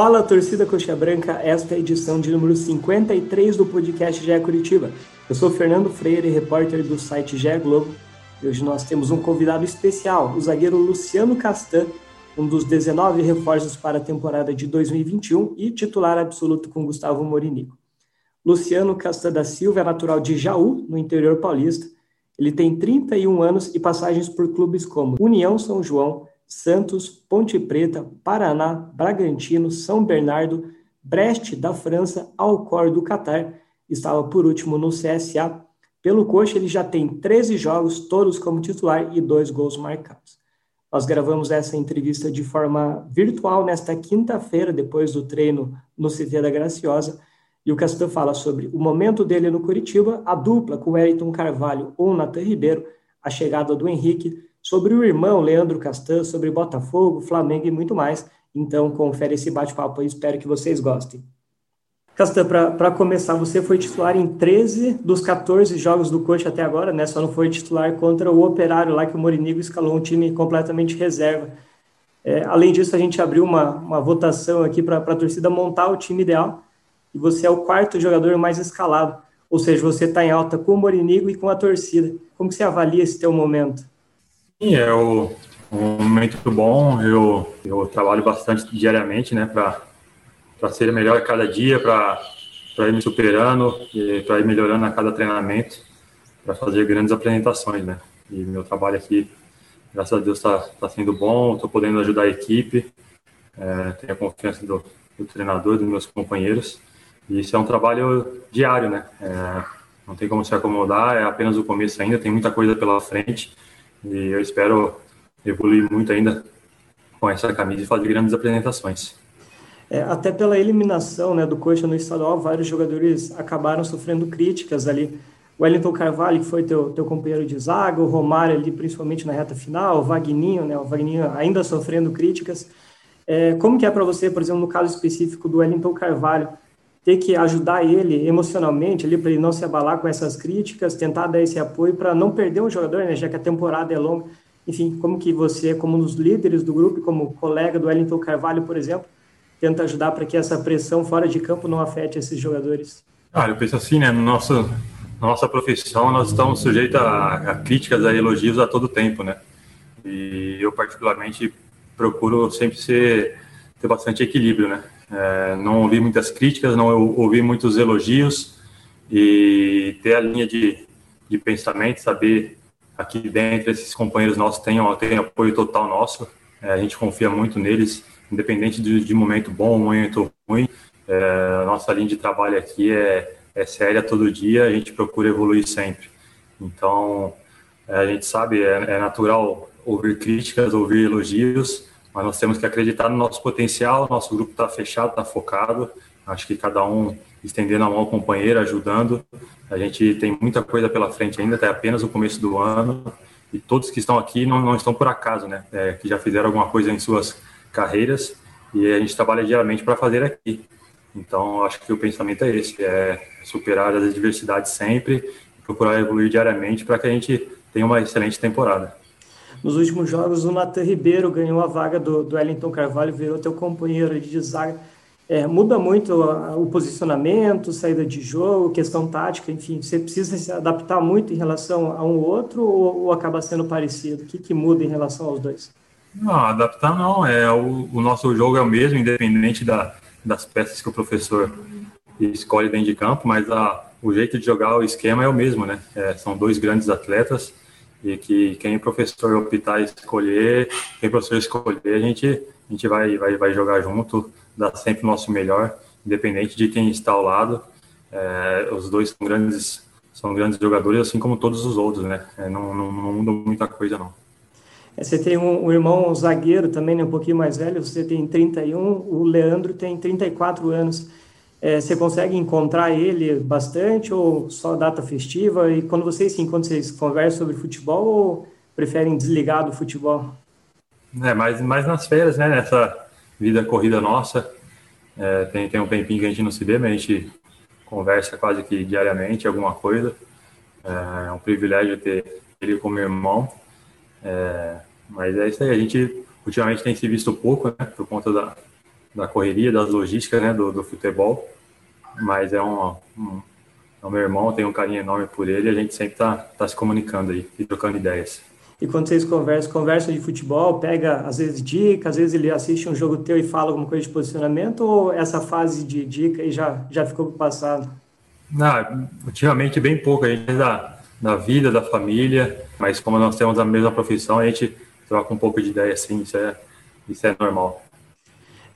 Fala, torcida Coxa Branca, esta é a edição de número 53 do podcast GE Curitiba. Eu sou Fernando Freire, repórter do site GE Globo, e hoje nós temos um convidado especial, o zagueiro Luciano Castan, um dos 19 reforços para a temporada de 2021 e titular absoluto com Gustavo Morinico. Luciano Castan da Silva é natural de Jaú, no interior paulista. Ele tem 31 anos e passagens por clubes como União São João, Santos, Ponte Preta, Paraná, Bragantino, São Bernardo, Brest da França, Alcor do Catar, estava por último no CSA. Pelo Coxa, ele já tem 13 jogos, todos como titular e dois gols marcados. Nós gravamos essa entrevista de forma virtual nesta quinta-feira, depois do treino no CT da Graciosa, e o Castan fala sobre o momento dele no Curitiba, a dupla com Wellington Carvalho ou o Natan Ribeiro, a chegada do Henrique, sobre o irmão Leandro Castan, sobre Botafogo, Flamengo e muito mais. Então, confere esse bate-papo aí, espero que vocês gostem. Castan, para começar, você foi titular em 13 dos 14 jogos do Coxa até agora, né? Só não foi titular contra o Operário lá, que o Morinigo escalou um time completamente reserva. É, além disso, a gente abriu uma, uma votação aqui para a torcida montar o time ideal, e você é o quarto jogador mais escalado. Ou seja, você está em alta com o Morinigo e com a torcida. Como você avalia esse teu momento? É o, um momento bom. Eu, eu trabalho bastante diariamente, né, para ser melhor a cada dia, para ir me superando e para ir melhorando a cada treinamento, para fazer grandes apresentações, né. E meu trabalho aqui, graças a Deus, está tá sendo bom. Estou podendo ajudar a equipe. É, tenho a confiança do, do treinador, dos meus companheiros. E isso é um trabalho diário, né? É, não tem como se acomodar, é apenas o começo ainda, tem muita coisa pela frente e eu espero evoluir muito ainda com essa camisa e fazer grandes apresentações. É, até pela eliminação né, do Coxa no estadual, vários jogadores acabaram sofrendo críticas ali. O Wellington Carvalho, que foi teu, teu companheiro de zaga, o Romário ali, principalmente na reta final, o Vagninho, né, o Vagninho ainda sofrendo críticas. É, como que é para você, por exemplo, no caso específico do Wellington Carvalho, ter que ajudar ele emocionalmente ali para ele não se abalar com essas críticas, tentar dar esse apoio para não perder um jogador, né, já que a temporada é longa. Enfim, como que você, como um dos líderes do grupo, como colega do Wellington Carvalho, por exemplo, tenta ajudar para que essa pressão fora de campo não afete esses jogadores? Ah, eu penso assim, né, no nosso, na nossa profissão nós estamos sujeitos a, a críticas, a elogios a todo tempo, né? E eu particularmente procuro sempre ser ter bastante equilíbrio, né? É, não ouvi muitas críticas, não ouvi muitos elogios e ter a linha de, de pensamento, saber aqui dentro esses companheiros nossos têm, têm apoio total nosso, é, a gente confia muito neles, independente de, de momento bom ou momento ruim, é, nossa linha de trabalho aqui é, é séria todo dia, a gente procura evoluir sempre. Então, é, a gente sabe, é, é natural ouvir críticas, ouvir elogios, mas nós temos que acreditar no nosso potencial, nosso grupo está fechado, está focado, acho que cada um estendendo a mão ao companheiro, ajudando, a gente tem muita coisa pela frente ainda, até apenas o começo do ano, e todos que estão aqui não, não estão por acaso, né, é, que já fizeram alguma coisa em suas carreiras, e a gente trabalha diariamente para fazer aqui. Então, acho que o pensamento é esse, é superar as adversidades sempre, procurar evoluir diariamente para que a gente tenha uma excelente temporada. Nos últimos jogos, o Natan Ribeiro ganhou a vaga do, do Wellington Carvalho, virou teu companheiro de zaga. É, muda muito o posicionamento, saída de jogo, questão tática, enfim, você precisa se adaptar muito em relação a um outro ou, ou acaba sendo parecido? O que, que muda em relação aos dois? Não, adaptar não, é o, o nosso jogo é o mesmo, independente da, das peças que o professor escolhe dentro de campo, mas a, o jeito de jogar, o esquema é o mesmo, né? É, são dois grandes atletas, e que quem professor optar escolher, quem professor escolher, a gente, a gente vai, vai, vai jogar junto, dar sempre o nosso melhor, independente de quem está ao lado. É, os dois são grandes, são grandes jogadores, assim como todos os outros, né? É, não, não, não muda muita coisa, não. É, você tem um, um irmão um zagueiro também, né, um pouquinho mais velho, você tem 31, o Leandro tem 34 anos. É, você consegue encontrar ele bastante ou só data festiva? E quando vocês sim, quando vocês conversam sobre futebol ou preferem desligar do futebol? É, mais, mais nas férias, né? Nessa vida corrida nossa. É, tem, tem um tempinho que a gente não se vê, mas a gente conversa quase que diariamente alguma coisa. É, é um privilégio ter ele como irmão. É, mas é isso aí, a gente ultimamente tem se visto pouco, né? Por conta da, da correria, das logísticas, né, do, do futebol, mas é um, um, é meu irmão, tenho um carinho enorme por ele a gente sempre está tá se comunicando aí e trocando ideias. E quando vocês conversam, conversam de futebol, pega às vezes dicas, às vezes ele assiste um jogo teu e fala alguma coisa de posicionamento, ou essa fase de dica aí já, já ficou pro passado? Não, ultimamente bem pouco, a gente da, da vida, da família, mas como nós temos a mesma profissão, a gente troca um pouco de ideia, assim, isso é, isso é normal.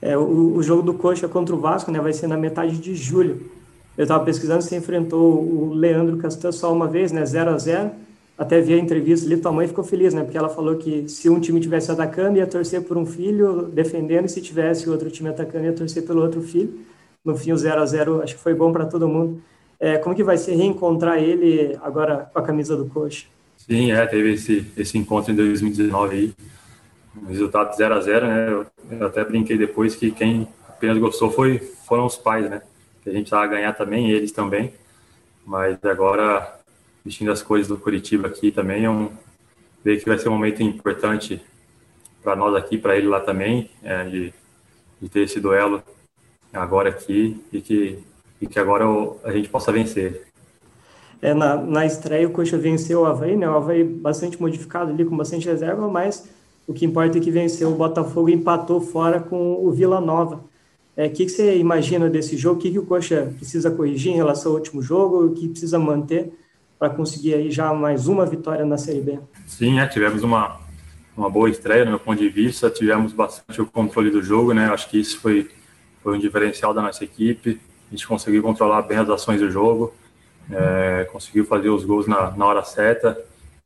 É, o, o jogo do Coxa contra o Vasco né, vai ser na metade de julho. Eu estava pesquisando, você enfrentou o Leandro Castan só uma vez, né, 0 a 0 até vi a entrevista ali, tua mãe ficou feliz, né? Porque ela falou que se um time tivesse atacando, ia torcer por um filho defendendo, e se tivesse outro time atacando, ia torcer pelo outro filho. No fim, o 0 a 0 acho que foi bom para todo mundo. É, como que vai ser reencontrar ele agora com a camisa do Coxa? Sim, é, teve esse, esse encontro em 2019 aí, resultado 0 a 0 né? Eu, eu, até brinquei depois que quem apenas gostou foi, foram os pais, né? Que a gente estava a ganhar também, eles também. Mas agora vestindo as coisas do Curitiba aqui também. É um, ver que vai ser um momento importante para nós aqui, para ele lá também, é, de, de, ter esse duelo agora aqui e que, e que agora a gente possa vencer. É, na, na estreia o Coxa venceu o Havaí, né? O Havaí bastante modificado ali, com bastante reserva, mas o que importa é que venceu o Botafogo e empatou fora com o Vila Nova. O é, que, que você imagina desse jogo? O que, que o Coxa precisa corrigir em relação ao último jogo? O que precisa manter para conseguir aí já mais uma vitória na Série B. Sim, é, tivemos uma, uma boa estreia no meu ponto de vista, tivemos bastante o controle do jogo, né? Acho que isso foi, foi um diferencial da nossa equipe. A gente conseguiu controlar bem as ações do jogo, é, conseguiu fazer os gols na, na hora certa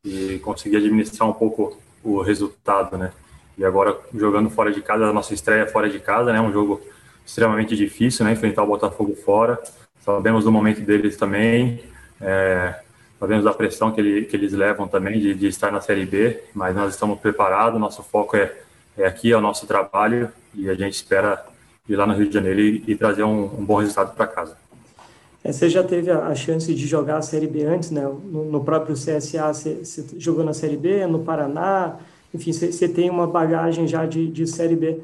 e conseguir administrar um pouco o resultado, né? E agora jogando fora de casa, a nossa estreia fora de casa, né? Um jogo extremamente difícil, né? Enfrentar o Botafogo fora. Sabemos do momento deles também. É, sabemos da pressão que, ele, que eles levam também de, de, estar na Série B, mas nós estamos preparados, nosso foco é, é aqui, é o nosso trabalho e a gente espera ir lá no Rio de Janeiro e, e trazer um, um, bom resultado para casa. É, você já teve a, chance de jogar a Série B antes, né? No, no próprio CSA, você, você, jogou na Série B, no Paraná, enfim, você, você tem uma bagagem já de, de Série B.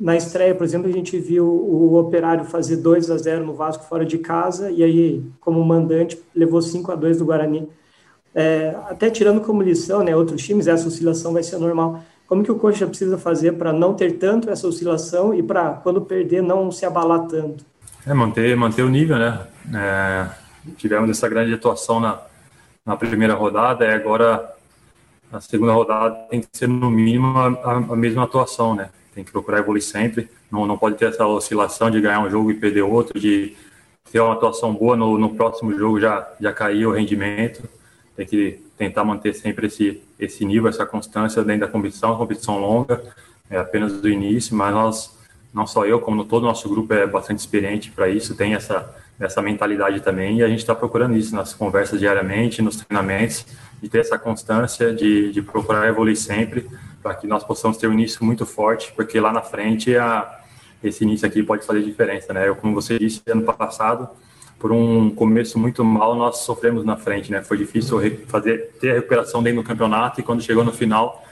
Na estreia, por exemplo, a gente viu o Operário fazer 2 a 0 no Vasco fora de casa e aí, como mandante, levou 5 a 2 do Guarani. É, até tirando como lição, né, outros times, essa oscilação vai ser normal. Como que o coxa precisa fazer para não ter tanto essa oscilação e para, quando perder, não se abalar tanto? É, manter, manter o nível, né? É, tivemos essa grande atuação na, na primeira rodada e agora a segunda rodada tem que ser no mínimo a, a mesma atuação, né? tem que procurar evoluir sempre. Não, não pode ter essa oscilação de ganhar um jogo e perder outro, de ter uma atuação boa no, no próximo jogo já, já cair o rendimento. Tem que tentar manter sempre esse, esse nível, essa constância dentro da competição, competição longa, é apenas do início, mas nós, não só eu, como todo o nosso grupo é bastante experiente para isso, tem essa, essa mentalidade também, e a gente está procurando isso nas conversas diariamente, nos treinamentos, de ter essa constância, de, de procurar evoluir sempre, para que nós possamos ter um início muito forte, porque lá na frente a, esse início aqui pode fazer diferença, né? Eu, como você disse, ano passado, por um começo muito mal, nós sofremos na frente, né? Foi difícil fazer ter a recuperação dentro do campeonato e quando chegou no final,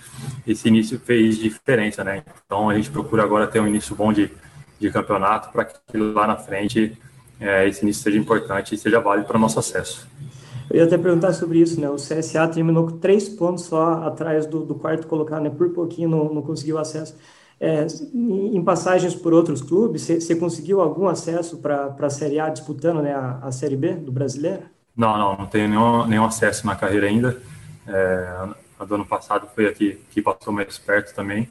esse início fez diferença, né? Então a gente procura agora ter um início bom de, de campeonato para que lá na frente é, esse início seja importante e seja válido para o nosso acesso. Eu ia até perguntar sobre isso, né? O CSA terminou com três pontos só atrás do, do quarto colocado, né? Por pouquinho não, não conseguiu acesso. É, em passagens por outros clubes, você conseguiu algum acesso para a Série A disputando né, a, a, Série B do brasileiro? Não, não, não tenho nenhum, nenhum acesso na carreira ainda. É, a do ano passado foi aqui que passou mais perto também.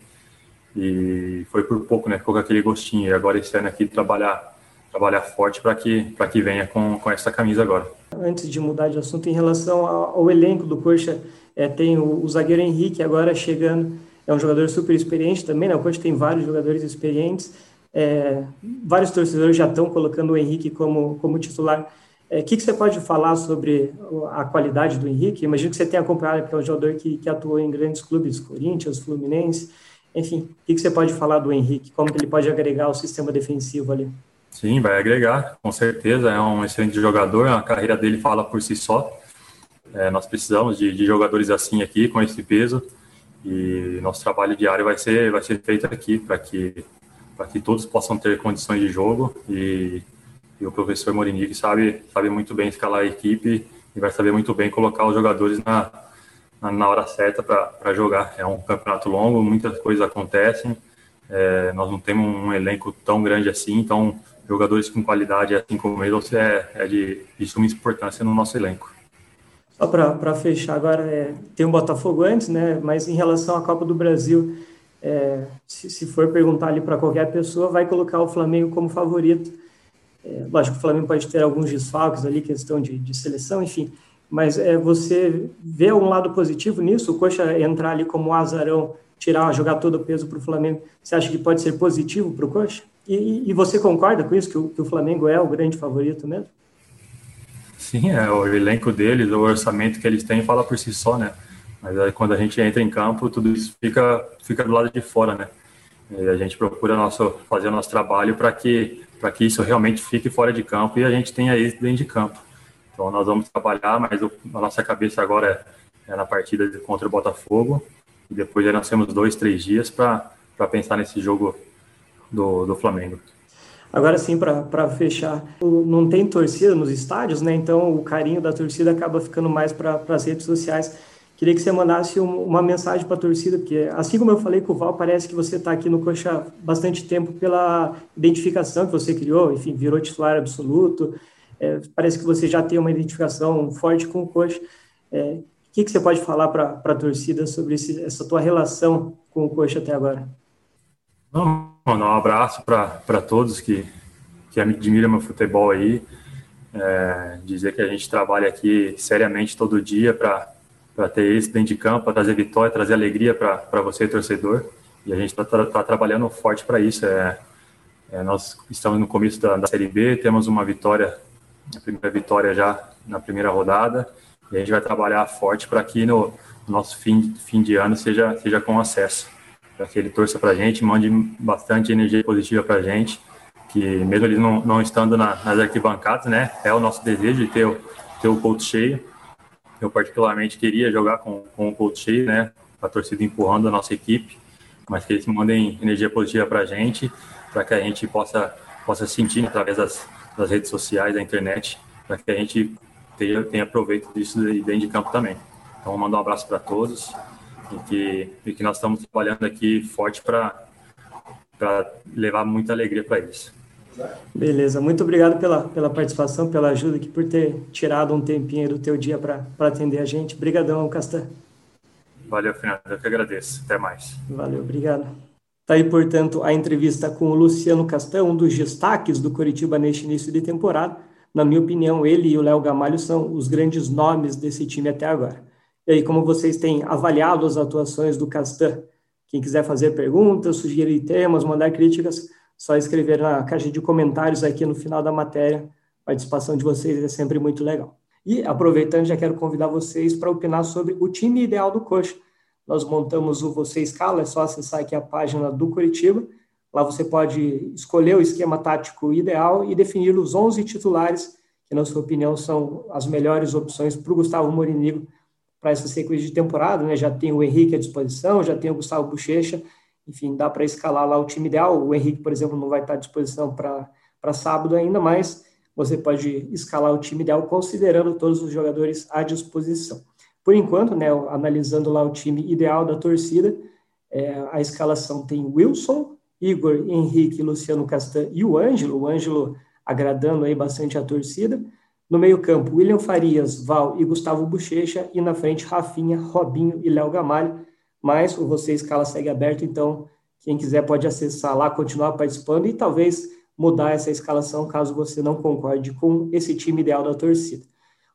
E foi por pouco, né? Ficou com aquele gostinho. E agora esse ano aqui trabalhar trabalhar forte para que, que venha com, com essa camisa agora. Antes de mudar de assunto, em relação ao, ao elenco do Coxa, é, tem o, o, zagueiro Henrique agora chegando, é um jogador super experiente também, né? o Coxa tem vários jogadores experientes, é, vários torcedores já estão colocando o Henrique como, como titular. O é, que, que você pode falar sobre a qualidade do Henrique? Imagino que você tenha acompanhado, porque é um jogador que, que atuou em grandes clubes, Corinthians, Fluminense. Enfim, o que, que você pode falar do Henrique? Como que ele pode agregar ao sistema defensivo ali? Sim, vai agregar, com certeza. É um excelente jogador, a carreira dele fala por si só. É, nós precisamos de, de, jogadores assim aqui, com esse peso. E nosso trabalho diário vai ser, vai ser feito aqui, para que para que todos possam ter condições de jogo e, e o professor Morini sabe sabe muito bem escalar a equipe e vai saber muito bem colocar os jogadores na na, hora certa para jogar. É um campeonato longo, muitas coisas acontecem. É, nós não temos um elenco tão grande assim, então jogadores com qualidade assim como eles é, é de, de suma importância no nosso elenco. Só para fechar agora, é, tem o um Botafogo antes, né? Mas em relação à Copa do Brasil, é, se, se, for perguntar ali para qualquer pessoa, vai colocar o Flamengo como favorito. É, lógico que o Flamengo pode ter alguns desfalques ali, questão de, de seleção, enfim. Mas é, você vê um lado positivo nisso? O Coxa entrar ali como azarão, tirar, jogar todo o peso para o Flamengo, você acha que pode ser positivo para o Coxa? E, e, você concorda com isso, que o, que o Flamengo é o grande favorito mesmo? Sim, é, o elenco deles, o orçamento que eles têm fala por si só, né? Mas aí, quando a gente entra em campo, tudo isso fica, fica do lado de fora, né? E a gente procura nosso, fazer o nosso trabalho para que, que isso realmente fique fora de campo e a gente tenha isso dentro de campo. Então nós vamos trabalhar, mas o, a nossa cabeça agora é, é na partida contra o Botafogo. E depois nós temos dois, três dias para pensar nesse jogo do, do Flamengo. Agora sim, para fechar, não tem torcida nos estádios, né? Então o carinho da torcida acaba ficando mais para as redes sociais. Queria que você mandasse um, uma mensagem para a torcida, porque assim como eu falei com o Val, parece que você está aqui no Coxa bastante tempo pela identificação que você criou, enfim, virou titular absoluto, é, parece que você já tem uma identificação forte com o coach. É, o que, que você pode falar para a torcida sobre esse, essa tua relação com o coach até agora? Não, um abraço para todos que, que admiram meu futebol aí. É, dizer que a gente trabalha aqui seriamente todo dia para ter esse dentro de campo, para trazer vitória, trazer alegria para você, torcedor. E a gente está tá trabalhando forte para isso. É, é, nós estamos no começo da, da Série B, temos uma vitória a primeira vitória já na primeira rodada. E a gente vai trabalhar forte para que no, nosso fim, fim de ano seja, seja com acesso. Para que ele torça para a gente, mande bastante energia positiva para a gente, que mesmo eles não, não estando na, nas arquibancadas, né, é o nosso desejo de ter, o, ter o coach cheio. Eu particularmente queria jogar com, com o coach cheio, né, a torcida empurrando a nossa equipe, mas que eles mandem energia positiva para a gente, para que a gente possa, possa sentir através das, das redes sociais, da internet, para que a gente tenha, tenha proveito disso dentro de campo também. Então, mandar um abraço para todos e que, e que nós estamos trabalhando aqui forte para levar muita alegria para eles. Beleza, muito obrigado pela, pela participação, pela ajuda aqui, por ter tirado um tempinho do teu dia para atender a gente. Obrigadão, Castan. Valeu, Fernando, eu que agradeço. Até mais. Valeu, obrigado. Está aí, portanto, a entrevista com o Luciano Castão, um dos destaques do Coritiba neste início de temporada. Na minha opinião, ele e o Léo Gamalho são os grandes nomes desse time até agora. E aí, como vocês têm avaliado as atuações do Castan? Quem quiser fazer perguntas, sugerir temas, mandar críticas, só escrever na caixa de comentários aqui no final da matéria. A participação de vocês é sempre muito legal. E, aproveitando, já quero convidar vocês para opinar sobre o time ideal do Coxa nós montamos o Você Escala, é só acessar aqui a página do Curitiba. Lá você pode escolher o esquema tático ideal e definir os 11 titulares, que, na sua opinião, são as melhores opções para o Gustavo Morinigo para essa sequência de temporada. Né? Já tem o Henrique à disposição, já tem o Gustavo Bochecha, enfim, dá para escalar lá o time ideal. O Henrique, por exemplo, não vai estar à disposição para sábado ainda, mas você pode escalar o time ideal considerando todos os jogadores à disposição. Por enquanto, né, analisando lá o time ideal da torcida, é, a escalação tem Wilson, Igor, Henrique, Luciano Castan e o Ângelo, o Ângelo agradando aí bastante a torcida. No meio-campo, William Farias, Val e Gustavo Bochecha, e na frente, Rafinha, Robinho e Léo Gamalho. Mas o Você Escala segue aberto, então quem quiser pode acessar lá, continuar participando e talvez mudar essa escalação caso você não concorde com esse time ideal da torcida.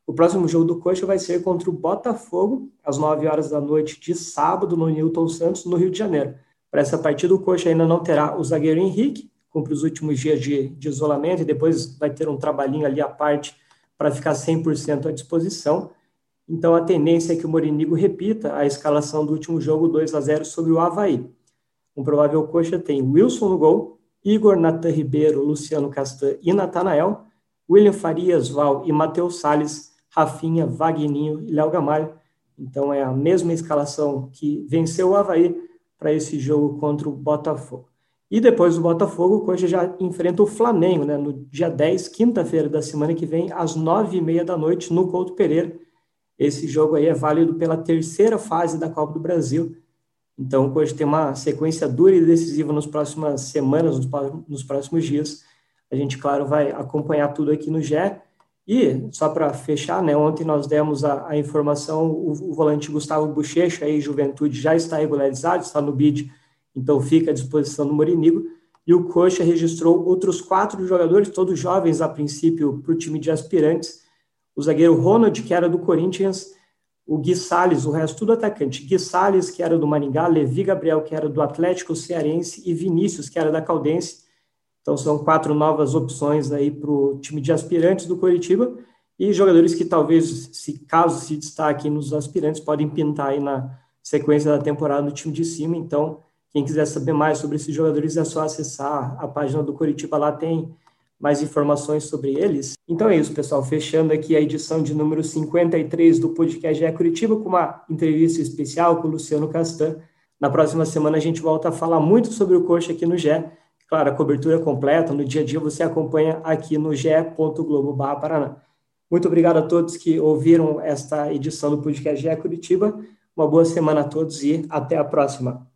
O próximo jogo do Coxa vai ser contra o Botafogo, às 9 horas da noite de sábado, no Newton Santos, no Rio de Janeiro. Para essa partida, o Coxa ainda não terá o zagueiro Henrique, cumpre os últimos dias de, de isolamento, e depois vai ter um trabalhinho ali à parte para ficar 100% à disposição. Então, a tendência é que o Morinigo repita a escalação do último jogo 2 a 0 sobre o Havaí. Um provável coxa tem Wilson no gol, Igor Natan Ribeiro, Luciano Castan e Natanael, William Farias, Val e Matheus Salles Rafinha, Vagninho e Léo Gamalho. Então é a mesma escalação que venceu o Havaí para esse jogo contra o Botafogo. E depois do Botafogo, o Coxa já enfrenta o Flamengo, né, no dia 10, quinta-feira da semana que vem, às nove e meia da noite, no Couto Pereira. Esse jogo aí é válido pela terceira fase da Copa do Brasil. Então, o Coxa tem uma sequência dura e decisiva nas próximas semanas, nos próximos dias. A gente, claro, vai acompanhar tudo aqui no GE. E, só para fechar, né, ontem nós demos a, a informação, o, o, volante Gustavo Bochecha, aí, Juventude, já está regularizado, está no BID então fica à disposição do Morinigo. E o Coxa registrou outros quatro jogadores, todos jovens a princípio, para o time de aspirantes. O zagueiro Ronald, que era do Corinthians, o Gui Salles, o resto tudo atacante. Gui Salles, que era do Maringá, Levi Gabriel, que era do Atlético Cearense, e Vinícius, que era da Caldense. Então são quatro novas opções aí para o time de aspirantes do Coritiba. E jogadores que talvez, se caso se destaquem nos aspirantes, podem pintar aí na sequência da temporada no time de cima. Então, quem quiser saber mais sobre esses jogadores é só acessar a página do Curitiba, lá tem mais informações sobre eles. Então é isso, pessoal. Fechando aqui a edição de número 53 do podcast GE Curitiba, com uma entrevista especial com o Luciano Castan. Na próxima semana a gente volta a falar muito sobre o coxa aqui no GE. Claro, a cobertura é completa, no dia a dia você acompanha aqui no ge.globo Paraná. Muito obrigado a todos que ouviram esta edição do podcast GE Curitiba. Uma boa semana a todos e até a próxima.